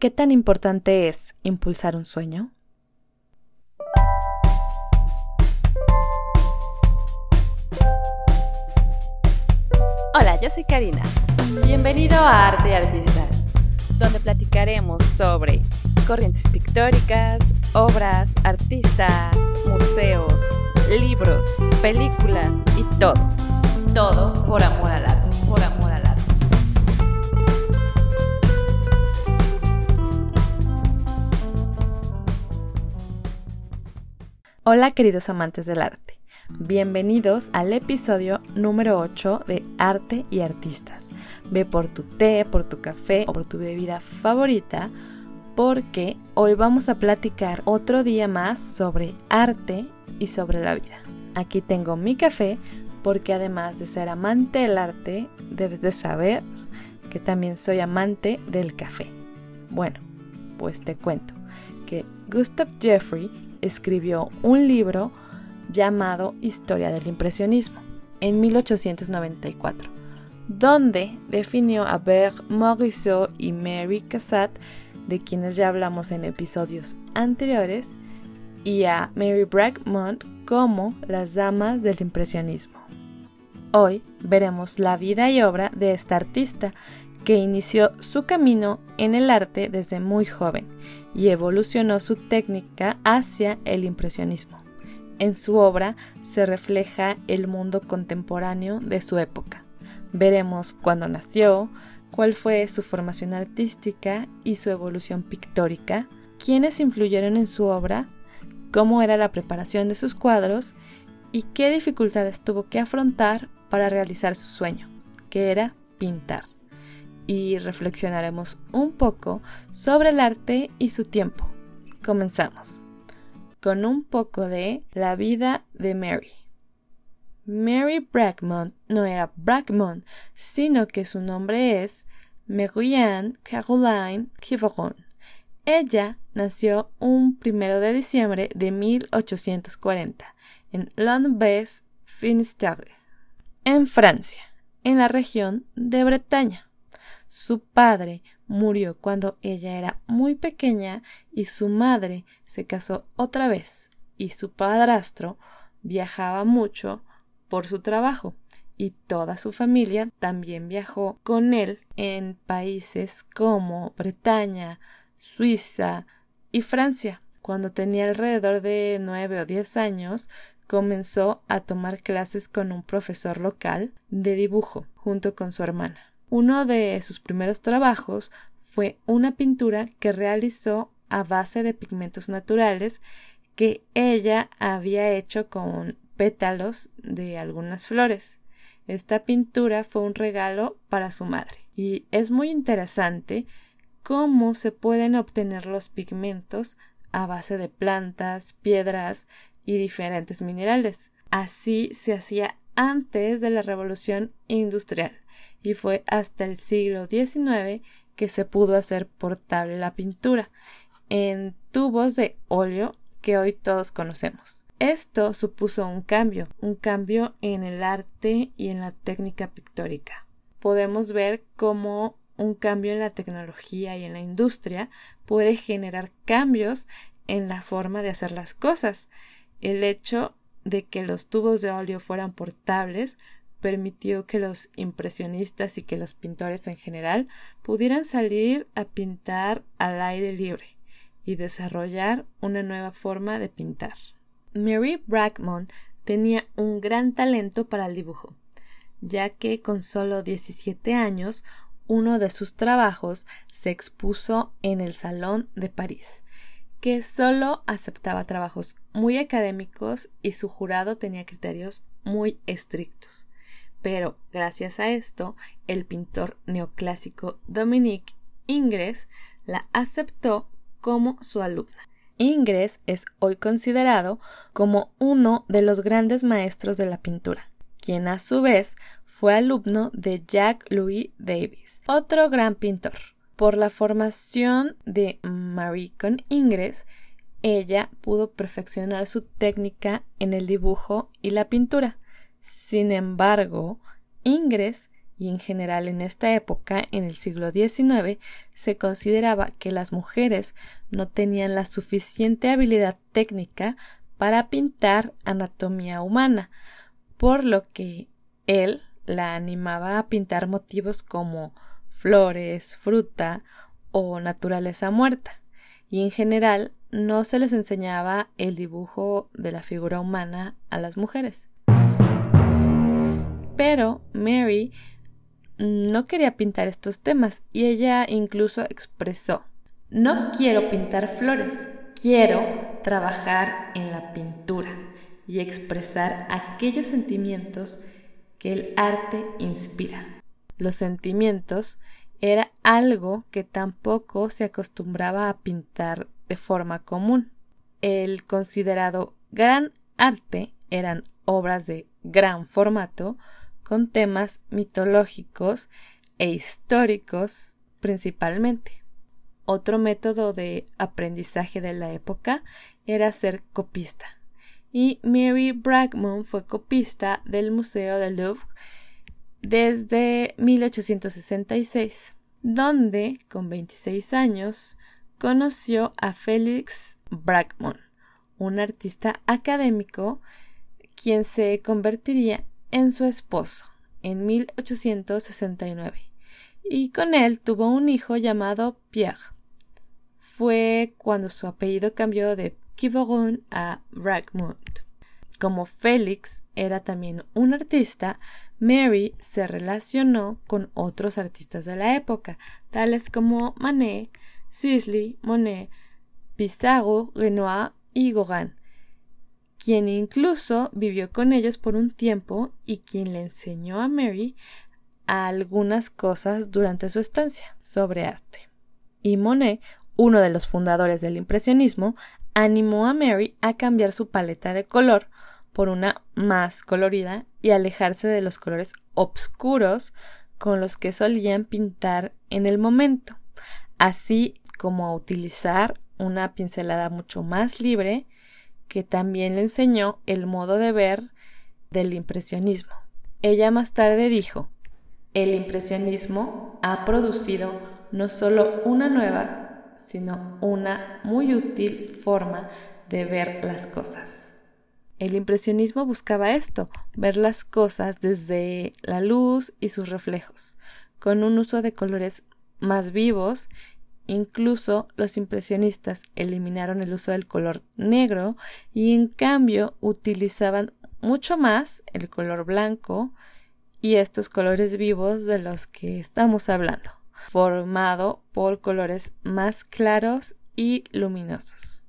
¿Qué tan importante es impulsar un sueño? Hola, yo soy Karina. Bienvenido a Arte y Artistas, donde platicaremos sobre corrientes pictóricas, obras, artistas, museos, libros, películas y todo. Todo por amor al arte, Hola queridos amantes del arte, bienvenidos al episodio número 8 de Arte y Artistas. Ve por tu té, por tu café o por tu bebida favorita porque hoy vamos a platicar otro día más sobre arte y sobre la vida. Aquí tengo mi café porque además de ser amante del arte, debes de saber que también soy amante del café. Bueno, pues te cuento que Gustav Jeffrey escribió un libro llamado Historia del Impresionismo en 1894, donde definió a Berg Morisot y Mary Cassatt, de quienes ya hablamos en episodios anteriores, y a Mary Bragmont como las damas del impresionismo. Hoy veremos la vida y obra de esta artista que inició su camino en el arte desde muy joven y evolucionó su técnica hacia el impresionismo. En su obra se refleja el mundo contemporáneo de su época. Veremos cuándo nació, cuál fue su formación artística y su evolución pictórica, quiénes influyeron en su obra, cómo era la preparación de sus cuadros y qué dificultades tuvo que afrontar para realizar su sueño, que era pintar y reflexionaremos un poco sobre el arte y su tiempo. Comenzamos con un poco de la vida de Mary. Mary Bragmont no era Bragmont, sino que su nombre es Marianne Caroline Quiveron. Ella nació un primero de diciembre de 1840 en Londres, Finistère, en Francia, en la región de Bretaña. Su padre murió cuando ella era muy pequeña y su madre se casó otra vez y su padrastro viajaba mucho por su trabajo y toda su familia también viajó con él en países como Bretaña, Suiza y Francia. Cuando tenía alrededor de nueve o diez años, comenzó a tomar clases con un profesor local de dibujo junto con su hermana. Uno de sus primeros trabajos fue una pintura que realizó a base de pigmentos naturales que ella había hecho con pétalos de algunas flores. Esta pintura fue un regalo para su madre y es muy interesante cómo se pueden obtener los pigmentos a base de plantas, piedras y diferentes minerales. Así se hacía antes de la revolución industrial y fue hasta el siglo XIX que se pudo hacer portable la pintura en tubos de óleo que hoy todos conocemos. Esto supuso un cambio, un cambio en el arte y en la técnica pictórica. Podemos ver cómo un cambio en la tecnología y en la industria puede generar cambios en la forma de hacer las cosas. El hecho de que los tubos de óleo fueran portables permitió que los impresionistas y que los pintores en general pudieran salir a pintar al aire libre y desarrollar una nueva forma de pintar. Mary Bragmont tenía un gran talento para el dibujo, ya que con solo 17 años uno de sus trabajos se expuso en el Salón de París, que solo aceptaba trabajos muy académicos y su jurado tenía criterios muy estrictos pero gracias a esto el pintor neoclásico Dominique Ingres la aceptó como su alumna. Ingres es hoy considerado como uno de los grandes maestros de la pintura, quien a su vez fue alumno de Jacques Louis Davis, otro gran pintor. Por la formación de Marie con Ingres, ella pudo perfeccionar su técnica en el dibujo y la pintura. Sin embargo, Ingres y en general en esta época, en el siglo XIX, se consideraba que las mujeres no tenían la suficiente habilidad técnica para pintar anatomía humana, por lo que él la animaba a pintar motivos como flores, fruta o naturaleza muerta, y en general no se les enseñaba el dibujo de la figura humana a las mujeres. Pero Mary no quería pintar estos temas y ella incluso expresó, no quiero pintar flores, quiero trabajar en la pintura y expresar aquellos sentimientos que el arte inspira. Los sentimientos era algo que tampoco se acostumbraba a pintar de forma común. El considerado gran arte eran obras de gran formato con temas mitológicos e históricos principalmente. Otro método de aprendizaje de la época era ser copista. Y Mary Bragmon fue copista del Museo del Louvre desde 1866, donde, con 26 años, conoció a Félix Bragmon, un artista académico quien se convertiría en su esposo en 1869 y con él tuvo un hijo llamado Pierre. Fue cuando su apellido cambió de Quivoron a Bragmont. Como Félix era también un artista, Mary se relacionó con otros artistas de la época, tales como Manet, Sisley, Monet, Pissarro, Renoir y Gauguin, quien incluso vivió con ellos por un tiempo y quien le enseñó a Mary algunas cosas durante su estancia sobre arte. Y Monet, uno de los fundadores del impresionismo, animó a Mary a cambiar su paleta de color por una más colorida y alejarse de los colores oscuros con los que solían pintar en el momento, así como a utilizar una pincelada mucho más libre que también le enseñó el modo de ver del impresionismo. Ella más tarde dijo, el impresionismo ha producido no solo una nueva, sino una muy útil forma de ver las cosas. El impresionismo buscaba esto, ver las cosas desde la luz y sus reflejos, con un uso de colores más vivos Incluso los impresionistas eliminaron el uso del color negro y en cambio utilizaban mucho más el color blanco y estos colores vivos de los que estamos hablando, formado por colores más claros y luminosos.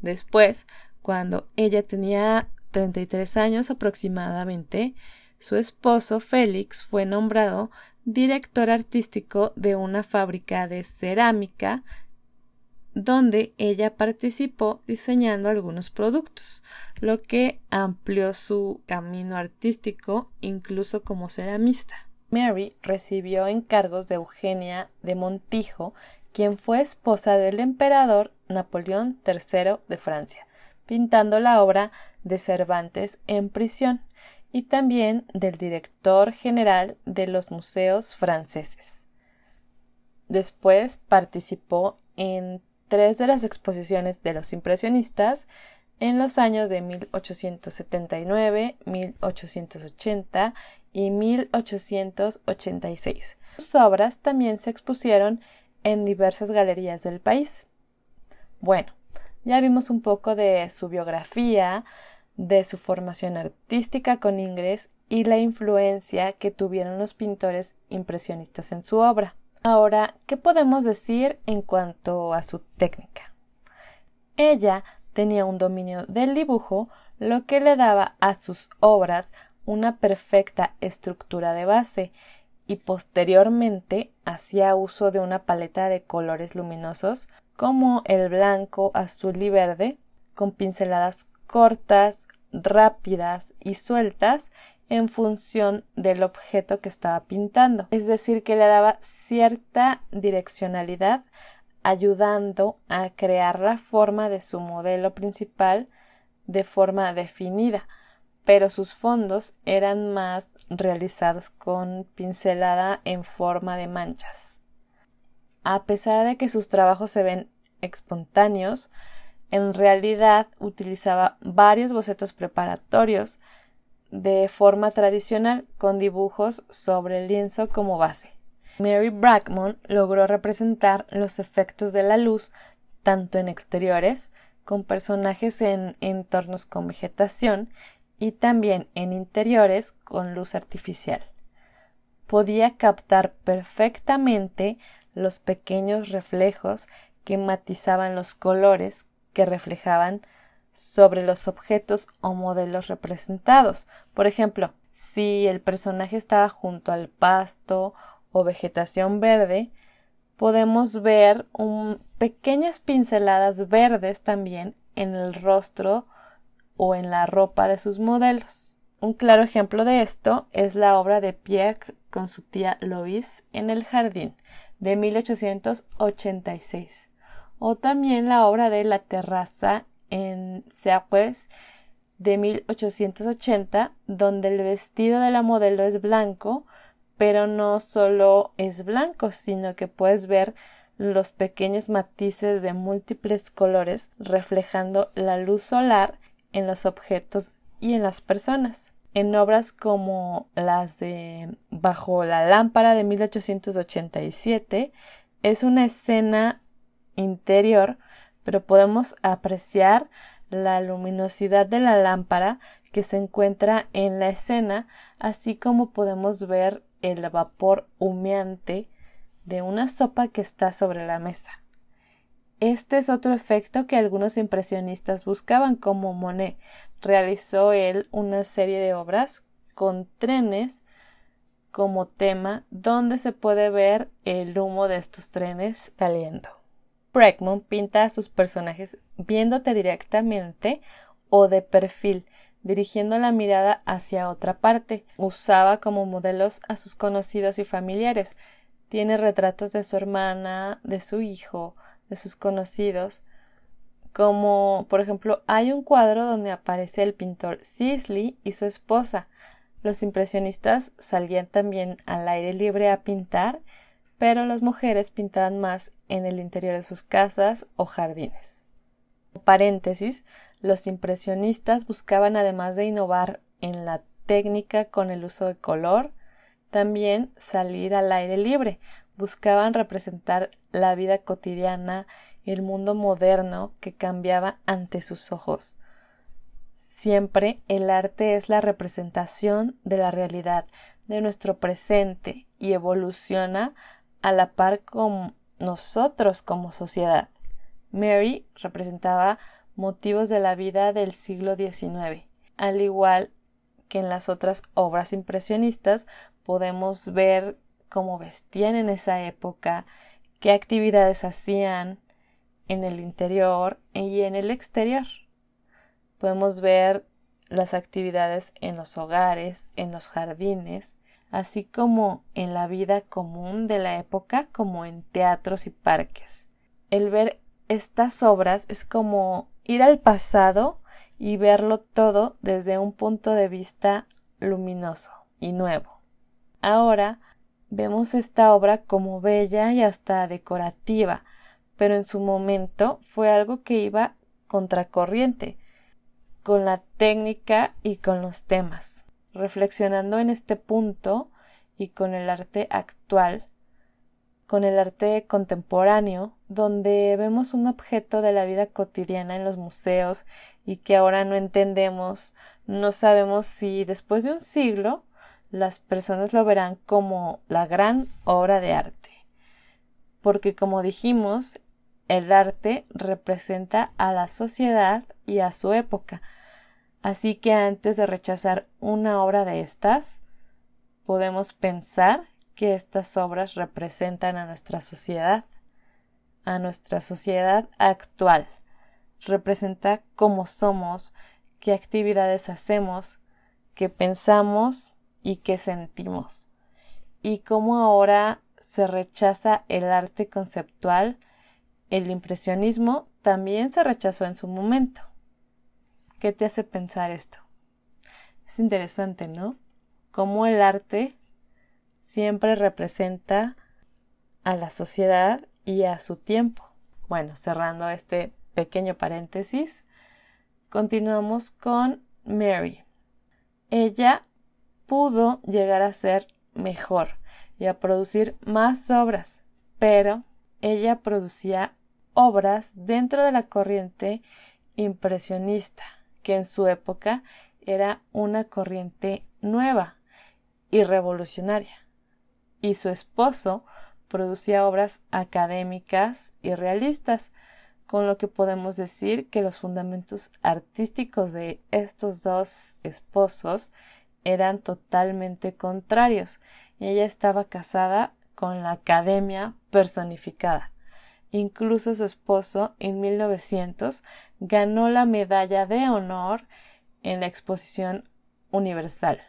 Después, cuando ella tenía 33 años aproximadamente, su esposo Félix fue nombrado director artístico de una fábrica de cerámica donde ella participó diseñando algunos productos, lo que amplió su camino artístico incluso como ceramista. Mary recibió encargos de Eugenia de Montijo, quien fue esposa del emperador Napoleón III de Francia, pintando la obra de Cervantes en prisión y también del director general de los museos franceses. Después participó en tres de las exposiciones de los impresionistas en los años de 1879, 1880 y 1886. Sus obras también se expusieron en diversas galerías del país. Bueno, ya vimos un poco de su biografía, de su formación artística con Ingres y la influencia que tuvieron los pintores impresionistas en su obra. Ahora, ¿qué podemos decir en cuanto a su técnica? Ella tenía un dominio del dibujo, lo que le daba a sus obras una perfecta estructura de base y posteriormente hacía uso de una paleta de colores luminosos como el blanco, azul y verde, con pinceladas cortas, rápidas y sueltas en función del objeto que estaba pintando. Es decir, que le daba cierta direccionalidad ayudando a crear la forma de su modelo principal de forma definida, pero sus fondos eran más realizados con pincelada en forma de manchas. A pesar de que sus trabajos se ven espontáneos, en realidad utilizaba varios bocetos preparatorios de forma tradicional con dibujos sobre el lienzo como base. Mary Brackman logró representar los efectos de la luz tanto en exteriores, con personajes en entornos con vegetación, y también en interiores con luz artificial. Podía captar perfectamente los pequeños reflejos que matizaban los colores que reflejaban sobre los objetos o modelos representados. Por ejemplo, si el personaje estaba junto al pasto o vegetación verde, podemos ver pequeñas pinceladas verdes también en el rostro o en la ropa de sus modelos. Un claro ejemplo de esto es la obra de Pierre con su tía Lois en el jardín de 1886 o también la obra de La terraza en Serres de 1880 donde el vestido de la modelo es blanco pero no solo es blanco sino que puedes ver los pequeños matices de múltiples colores reflejando la luz solar en los objetos y en las personas. En obras como las de Bajo la lámpara de 1887 es una escena interior, pero podemos apreciar la luminosidad de la lámpara que se encuentra en la escena, así como podemos ver el vapor humeante de una sopa que está sobre la mesa. Este es otro efecto que algunos impresionistas buscaban, como Monet. Realizó él una serie de obras con trenes como tema, donde se puede ver el humo de estos trenes saliendo. Bregman pinta a sus personajes viéndote directamente o de perfil, dirigiendo la mirada hacia otra parte. Usaba como modelos a sus conocidos y familiares. Tiene retratos de su hermana, de su hijo, de sus conocidos, como por ejemplo hay un cuadro donde aparece el pintor Sisley y su esposa. Los impresionistas salían también al aire libre a pintar, pero las mujeres pintaban más en el interior de sus casas o jardines. Paréntesis, los impresionistas buscaban además de innovar en la técnica con el uso de color, también salir al aire libre, buscaban representar la vida cotidiana y el mundo moderno que cambiaba ante sus ojos. Siempre el arte es la representación de la realidad, de nuestro presente y evoluciona a la par con nosotros como sociedad. Mary representaba motivos de la vida del siglo XIX. Al igual que en las otras obras impresionistas, podemos ver cómo vestían en esa época, qué actividades hacían en el interior y en el exterior. Podemos ver las actividades en los hogares, en los jardines, así como en la vida común de la época, como en teatros y parques. El ver estas obras es como ir al pasado y verlo todo desde un punto de vista luminoso y nuevo. Ahora Vemos esta obra como bella y hasta decorativa, pero en su momento fue algo que iba contracorriente con la técnica y con los temas. Reflexionando en este punto y con el arte actual, con el arte contemporáneo, donde vemos un objeto de la vida cotidiana en los museos y que ahora no entendemos, no sabemos si después de un siglo las personas lo verán como la gran obra de arte. Porque como dijimos, el arte representa a la sociedad y a su época. Así que antes de rechazar una obra de estas, podemos pensar que estas obras representan a nuestra sociedad, a nuestra sociedad actual. Representa cómo somos, qué actividades hacemos, qué pensamos y qué sentimos, y cómo ahora se rechaza el arte conceptual, el impresionismo también se rechazó en su momento. ¿Qué te hace pensar esto? Es interesante, ¿no? Cómo el arte siempre representa a la sociedad y a su tiempo. Bueno, cerrando este pequeño paréntesis, continuamos con Mary. Ella pudo llegar a ser mejor y a producir más obras, pero ella producía obras dentro de la corriente impresionista, que en su época era una corriente nueva y revolucionaria. Y su esposo producía obras académicas y realistas, con lo que podemos decir que los fundamentos artísticos de estos dos esposos eran totalmente contrarios, ella estaba casada con la academia personificada. Incluso su esposo en 1900 ganó la medalla de honor en la exposición universal.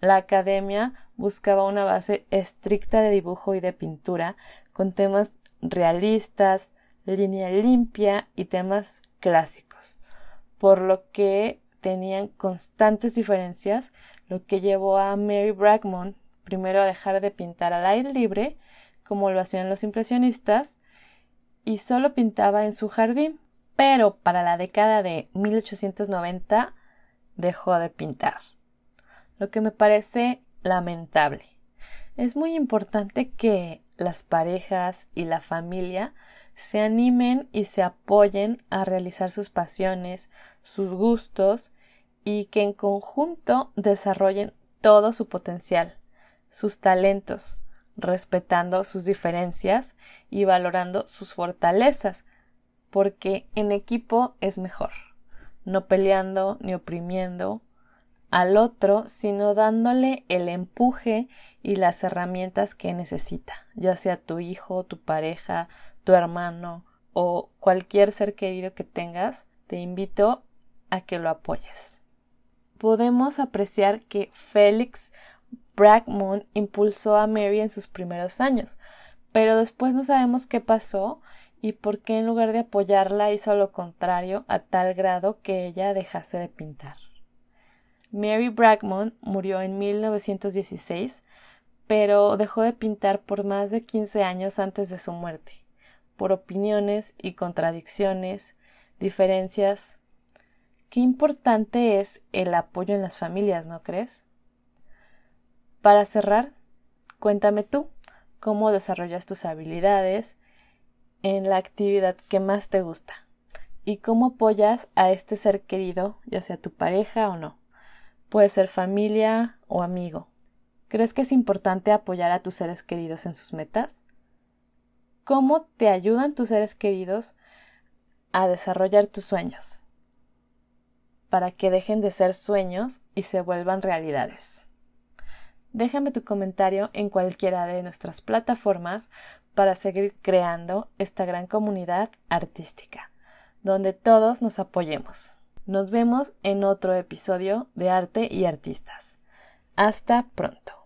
La academia buscaba una base estricta de dibujo y de pintura, con temas realistas, línea limpia y temas clásicos, por lo que tenían constantes diferencias, lo que llevó a Mary Bragmon primero a dejar de pintar al aire libre, como lo hacían los impresionistas, y solo pintaba en su jardín, pero para la década de 1890 dejó de pintar, lo que me parece lamentable. Es muy importante que las parejas y la familia se animen y se apoyen a realizar sus pasiones, sus gustos y que en conjunto desarrollen todo su potencial, sus talentos, respetando sus diferencias y valorando sus fortalezas, porque en equipo es mejor, no peleando ni oprimiendo al otro, sino dándole el empuje y las herramientas que necesita, ya sea tu hijo, tu pareja, tu hermano o cualquier ser querido que tengas, te invito a que lo apoyes. Podemos apreciar que Félix Bragmon impulsó a Mary en sus primeros años, pero después no sabemos qué pasó y por qué en lugar de apoyarla hizo lo contrario a tal grado que ella dejase de pintar. Mary Bragmon murió en 1916, pero dejó de pintar por más de 15 años antes de su muerte, por opiniones y contradicciones, diferencias. Qué importante es el apoyo en las familias, ¿no crees? Para cerrar, cuéntame tú cómo desarrollas tus habilidades en la actividad que más te gusta y cómo apoyas a este ser querido, ya sea tu pareja o no. Puede ser familia o amigo. ¿Crees que es importante apoyar a tus seres queridos en sus metas? ¿Cómo te ayudan tus seres queridos a desarrollar tus sueños? Para que dejen de ser sueños y se vuelvan realidades. Déjame tu comentario en cualquiera de nuestras plataformas para seguir creando esta gran comunidad artística, donde todos nos apoyemos. Nos vemos en otro episodio de Arte y Artistas. Hasta pronto.